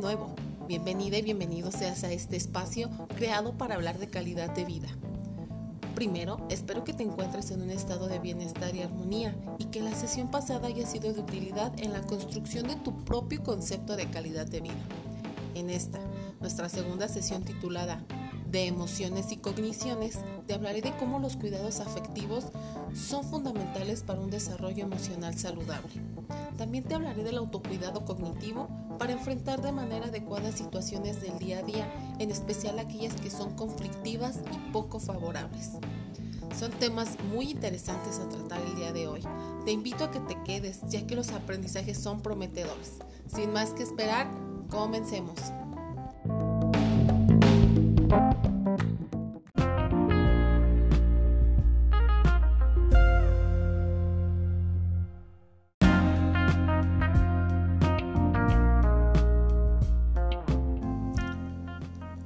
nuevo. Bienvenida y bienvenido seas a este espacio creado para hablar de calidad de vida. Primero, espero que te encuentres en un estado de bienestar y armonía y que la sesión pasada haya sido de utilidad en la construcción de tu propio concepto de calidad de vida. En esta, nuestra segunda sesión titulada de emociones y cogniciones, te hablaré de cómo los cuidados afectivos son fundamentales para un desarrollo emocional saludable. También te hablaré del autocuidado cognitivo para enfrentar de manera adecuada situaciones del día a día, en especial aquellas que son conflictivas y poco favorables. Son temas muy interesantes a tratar el día de hoy. Te invito a que te quedes, ya que los aprendizajes son prometedores. Sin más que esperar, comencemos.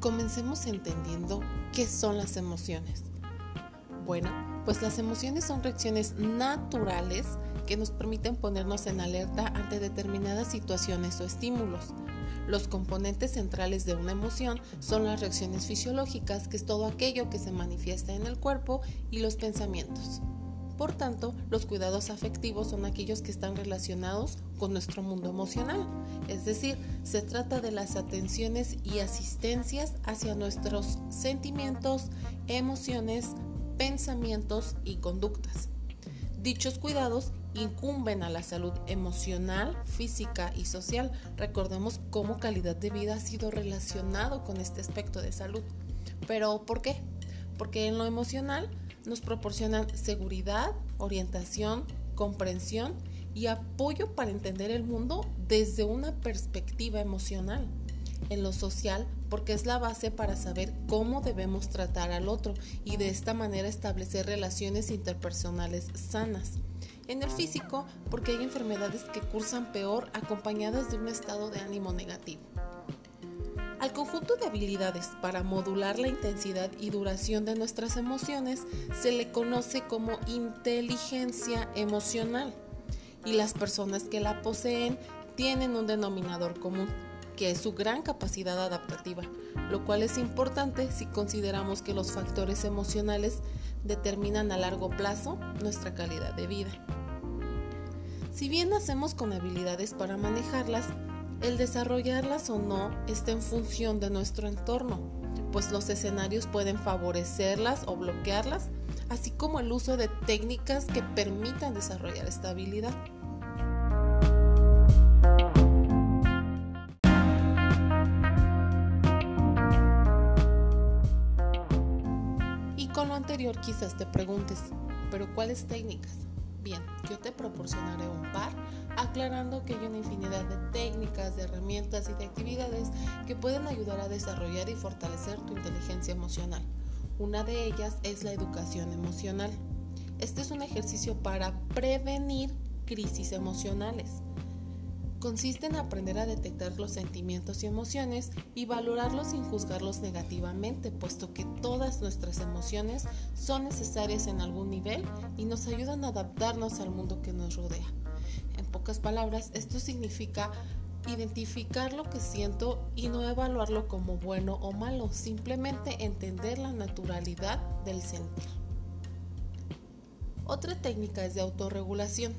Comencemos entendiendo qué son las emociones. Bueno, pues las emociones son reacciones naturales que nos permiten ponernos en alerta ante determinadas situaciones o estímulos. Los componentes centrales de una emoción son las reacciones fisiológicas, que es todo aquello que se manifiesta en el cuerpo, y los pensamientos. Por tanto, los cuidados afectivos son aquellos que están relacionados con nuestro mundo emocional, es decir, se trata de las atenciones y asistencias hacia nuestros sentimientos, emociones, pensamientos y conductas. Dichos cuidados incumben a la salud emocional, física y social. Recordemos cómo calidad de vida ha sido relacionado con este aspecto de salud. Pero ¿por qué? Porque en lo emocional nos proporcionan seguridad, orientación, comprensión y apoyo para entender el mundo desde una perspectiva emocional. En lo social, porque es la base para saber cómo debemos tratar al otro y de esta manera establecer relaciones interpersonales sanas. En el físico, porque hay enfermedades que cursan peor acompañadas de un estado de ánimo negativo. Al conjunto de habilidades para modular la intensidad y duración de nuestras emociones se le conoce como inteligencia emocional y las personas que la poseen tienen un denominador común, que es su gran capacidad adaptativa, lo cual es importante si consideramos que los factores emocionales determinan a largo plazo nuestra calidad de vida. Si bien nacemos con habilidades para manejarlas, el desarrollarlas o no está en función de nuestro entorno, pues los escenarios pueden favorecerlas o bloquearlas, así como el uso de técnicas que permitan desarrollar esta habilidad. Y con lo anterior quizás te preguntes, ¿pero cuáles técnicas? Bien, yo te proporcionaré un par, aclarando que hay una infinidad de técnicas, de herramientas y de actividades que pueden ayudar a desarrollar y fortalecer tu inteligencia emocional. Una de ellas es la educación emocional. Este es un ejercicio para prevenir crisis emocionales consiste en aprender a detectar los sentimientos y emociones y valorarlos sin juzgarlos negativamente, puesto que todas nuestras emociones son necesarias en algún nivel y nos ayudan a adaptarnos al mundo que nos rodea. En pocas palabras, esto significa identificar lo que siento y no evaluarlo como bueno o malo, simplemente entender la naturalidad del sentir. Otra técnica es de autorregulación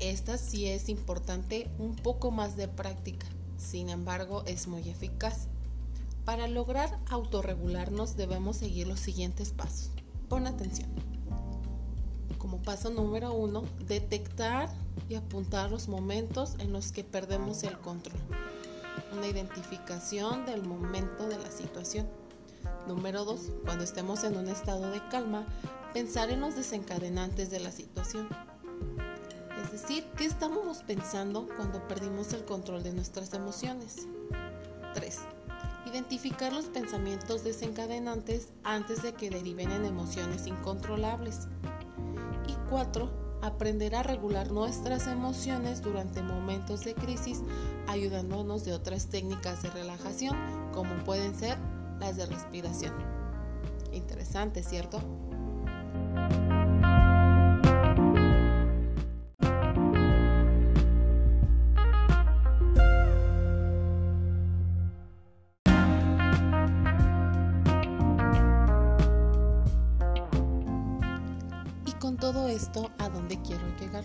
esta sí es importante un poco más de práctica, sin embargo es muy eficaz. Para lograr autorregularnos debemos seguir los siguientes pasos. Pon atención. Como paso número uno, detectar y apuntar los momentos en los que perdemos el control. Una identificación del momento de la situación. Número dos, cuando estemos en un estado de calma, pensar en los desencadenantes de la situación decir, ¿qué estábamos pensando cuando perdimos el control de nuestras emociones? 3. Identificar los pensamientos desencadenantes antes de que deriven en emociones incontrolables. Y 4. Aprender a regular nuestras emociones durante momentos de crisis ayudándonos de otras técnicas de relajación como pueden ser las de respiración. Interesante, ¿cierto? Esto a dónde quiero llegar?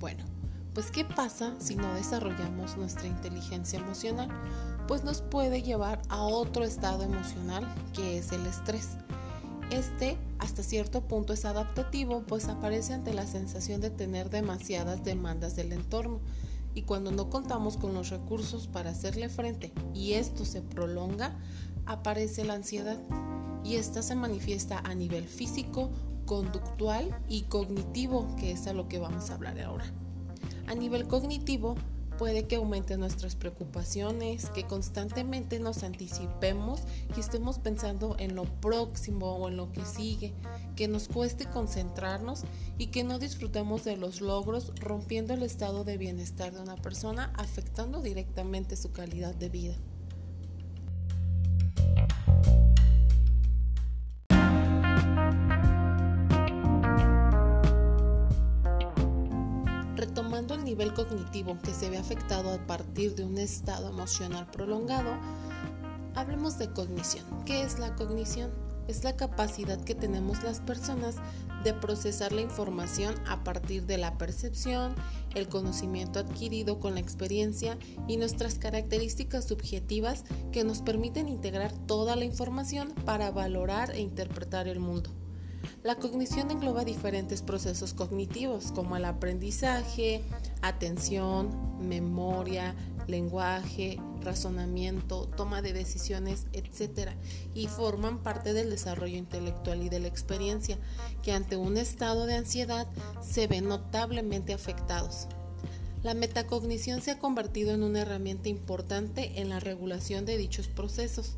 Bueno, pues ¿qué pasa si no desarrollamos nuestra inteligencia emocional? Pues nos puede llevar a otro estado emocional que es el estrés. Este hasta cierto punto es adaptativo, pues aparece ante la sensación de tener demasiadas demandas del entorno y cuando no contamos con los recursos para hacerle frente y esto se prolonga, aparece la ansiedad y esta se manifiesta a nivel físico, conductual y cognitivo, que es a lo que vamos a hablar ahora. A nivel cognitivo, puede que aumenten nuestras preocupaciones, que constantemente nos anticipemos y estemos pensando en lo próximo o en lo que sigue, que nos cueste concentrarnos y que no disfrutemos de los logros, rompiendo el estado de bienestar de una persona, afectando directamente su calidad de vida. Nivel cognitivo que se ve afectado a partir de un estado emocional prolongado, hablemos de cognición. ¿Qué es la cognición? Es la capacidad que tenemos las personas de procesar la información a partir de la percepción, el conocimiento adquirido con la experiencia y nuestras características subjetivas que nos permiten integrar toda la información para valorar e interpretar el mundo. La cognición engloba diferentes procesos cognitivos como el aprendizaje, atención, memoria, lenguaje, razonamiento, toma de decisiones, etc. Y forman parte del desarrollo intelectual y de la experiencia, que ante un estado de ansiedad se ven notablemente afectados. La metacognición se ha convertido en una herramienta importante en la regulación de dichos procesos.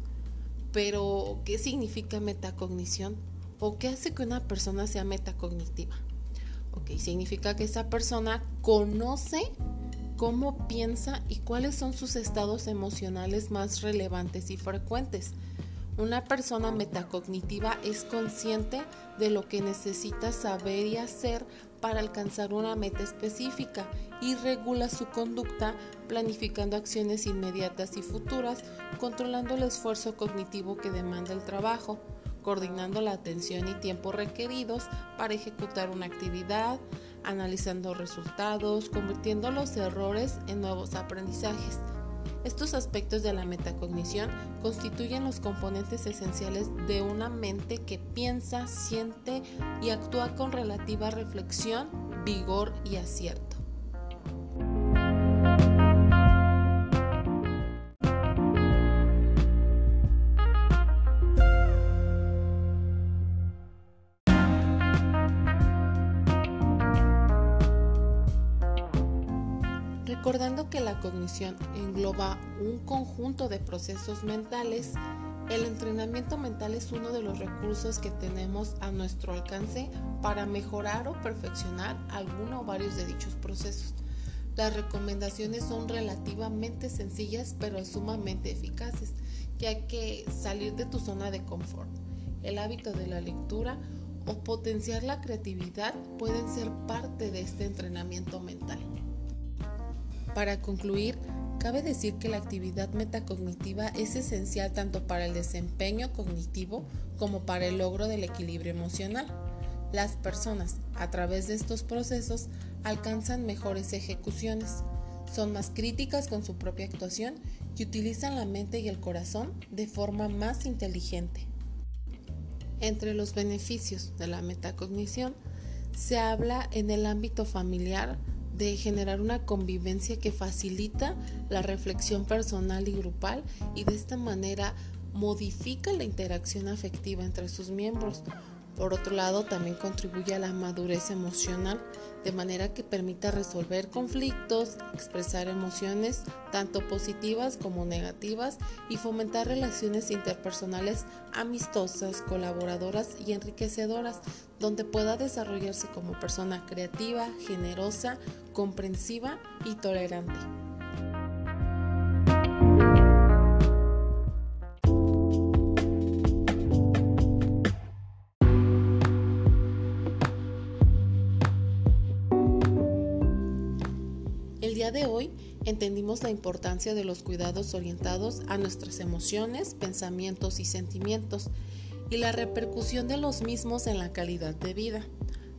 Pero, ¿qué significa metacognición? ¿O qué hace que una persona sea metacognitiva? Ok, significa que esa persona conoce cómo piensa y cuáles son sus estados emocionales más relevantes y frecuentes. Una persona metacognitiva es consciente de lo que necesita saber y hacer para alcanzar una meta específica y regula su conducta planificando acciones inmediatas y futuras, controlando el esfuerzo cognitivo que demanda el trabajo coordinando la atención y tiempo requeridos para ejecutar una actividad, analizando resultados, convirtiendo los errores en nuevos aprendizajes. Estos aspectos de la metacognición constituyen los componentes esenciales de una mente que piensa, siente y actúa con relativa reflexión, vigor y acierto. Recordando que la cognición engloba un conjunto de procesos mentales, el entrenamiento mental es uno de los recursos que tenemos a nuestro alcance para mejorar o perfeccionar alguno o varios de dichos procesos. Las recomendaciones son relativamente sencillas pero sumamente eficaces, hay que salir de tu zona de confort. El hábito de la lectura o potenciar la creatividad pueden ser parte de este entrenamiento mental. Para concluir, cabe decir que la actividad metacognitiva es esencial tanto para el desempeño cognitivo como para el logro del equilibrio emocional. Las personas, a través de estos procesos, alcanzan mejores ejecuciones, son más críticas con su propia actuación y utilizan la mente y el corazón de forma más inteligente. Entre los beneficios de la metacognición se habla en el ámbito familiar, de generar una convivencia que facilita la reflexión personal y grupal y de esta manera modifica la interacción afectiva entre sus miembros. Por otro lado, también contribuye a la madurez emocional, de manera que permita resolver conflictos, expresar emociones tanto positivas como negativas y fomentar relaciones interpersonales amistosas, colaboradoras y enriquecedoras, donde pueda desarrollarse como persona creativa, generosa, comprensiva y tolerante. De hoy entendimos la importancia de los cuidados orientados a nuestras emociones, pensamientos y sentimientos y la repercusión de los mismos en la calidad de vida.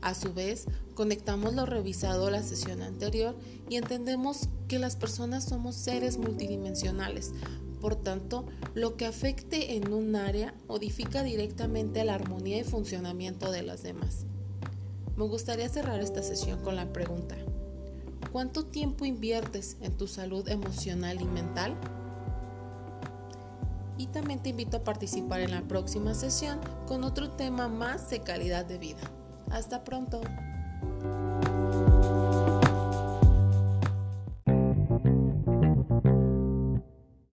A su vez, conectamos lo revisado la sesión anterior y entendemos que las personas somos seres multidimensionales. Por tanto, lo que afecte en un área modifica directamente la armonía y funcionamiento de las demás. Me gustaría cerrar esta sesión con la pregunta, ¿cuánto tiempo inviertes en tu salud emocional y mental? Y también te invito a participar en la próxima sesión con otro tema más de calidad de vida. Hasta pronto.